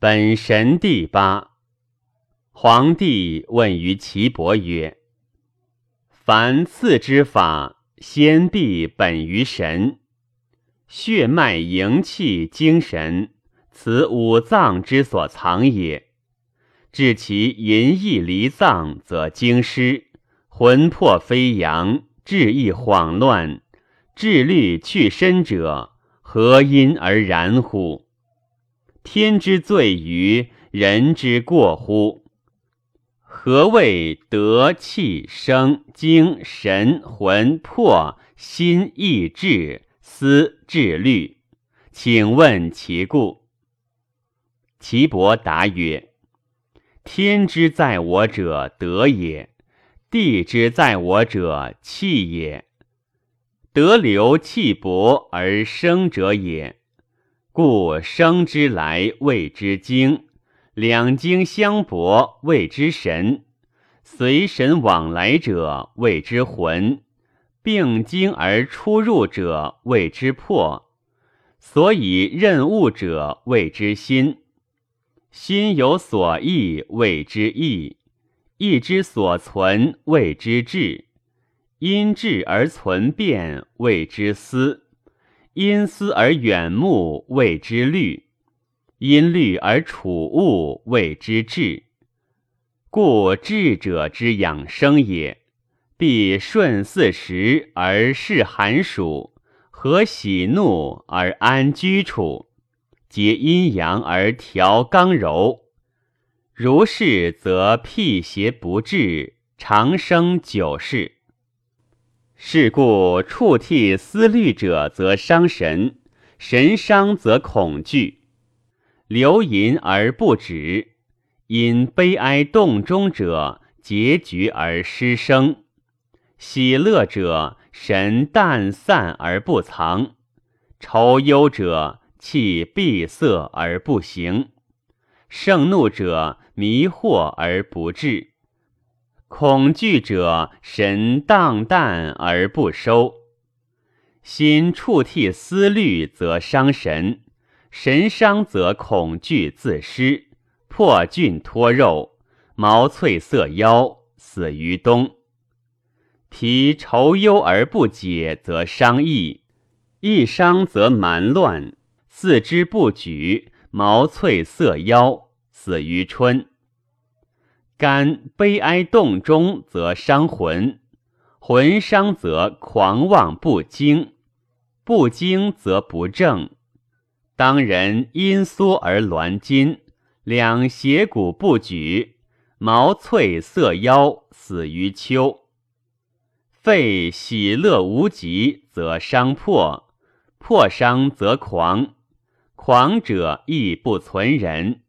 本神第八。皇帝问于岐伯曰：“凡次之法，先必本于神。血脉营气精神，此五脏之所藏也。至其淫逸离脏，则精失，魂魄飞扬，志意恍乱，志虑去身者，何因而然乎？天之罪于人之过乎？何谓德气生精神魂魄心意志思志虑？请问其故。岐伯答曰：天之在我者德也，地之在我者气也。德流气薄而生者也。故生之来谓之精，两精相搏谓之神，随神往来者谓之魂，并精而出入者谓之魄，所以任物者谓之心，心有所忆谓之意，意之所存谓之志，因志而存变谓之思。因思而远目，谓之虑；因虑而处物，谓之志。故智者之养生也，必顺四时而适寒暑，和喜怒而安居处，结阴阳而调刚柔。如是，则辟邪不至，长生久世。是故触涕思虑者，则伤神；神伤则恐惧，流淫而不止；因悲哀动中者，结局而失声；喜乐者，神淡散而不藏；愁忧者，气闭塞而不行；盛怒者，迷惑而不至。恐惧者，神荡淡而不收；心触涕思虑，则伤神；神伤则恐惧自失，破菌脱肉，毛脆色妖，死于冬。脾愁忧而不解，则伤意；意伤则蛮乱，四肢不举，毛脆色妖，死于春。肝悲哀动中，则伤魂；魂伤则狂妄不惊，不惊则不正。当人阴缩而挛筋，两胁骨不举，毛脆色腰，死于秋。肺喜乐无极，则伤魄；魄伤则狂，狂者亦不存人。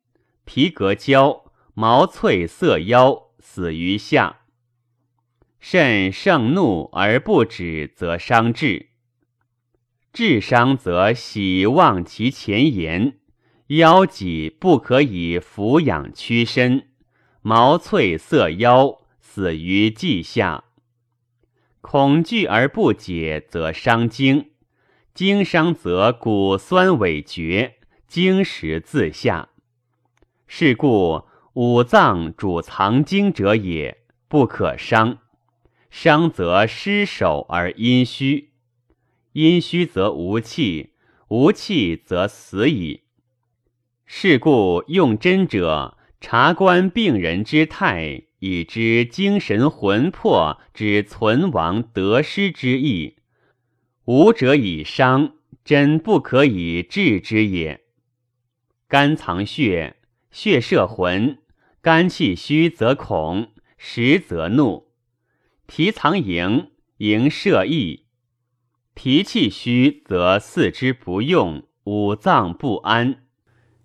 皮革焦。毛脆色腰，死于夏。肾盛怒而不止，则伤志；志伤则喜忘其前言。腰脊不可以抚养屈身，毛脆色腰，死于季夏。恐惧而不解，则伤精；精伤则骨酸萎绝，精实自下。是故。五脏主藏精者也，不可伤。伤则失守而阴虚，阴虚则无气，无气则死矣。是故用针者，察观病人之态，以知精神魂魄之存亡得失之意。无者以伤，针不可以治之也。肝藏血，血摄魂。肝气虚则恐，实则怒；脾藏营，营摄意；脾气虚则四肢不用，五脏不安，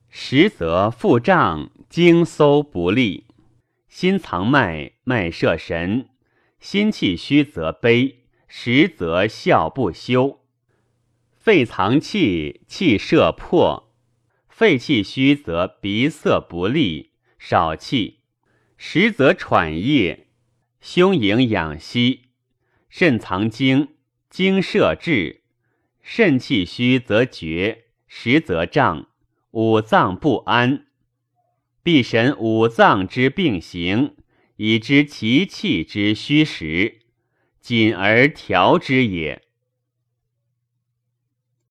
实则腹胀，经搜不利；心藏脉，脉摄神；心气虚则悲，实则笑不休；肺藏气，气摄魄；肺气虚则鼻塞不利。少气，实则喘液；胸盈养息，肾藏精，精摄志；肾气虚则厥，实则胀，五脏不安，必审五脏之病形，以知其气之虚实，谨而调之也。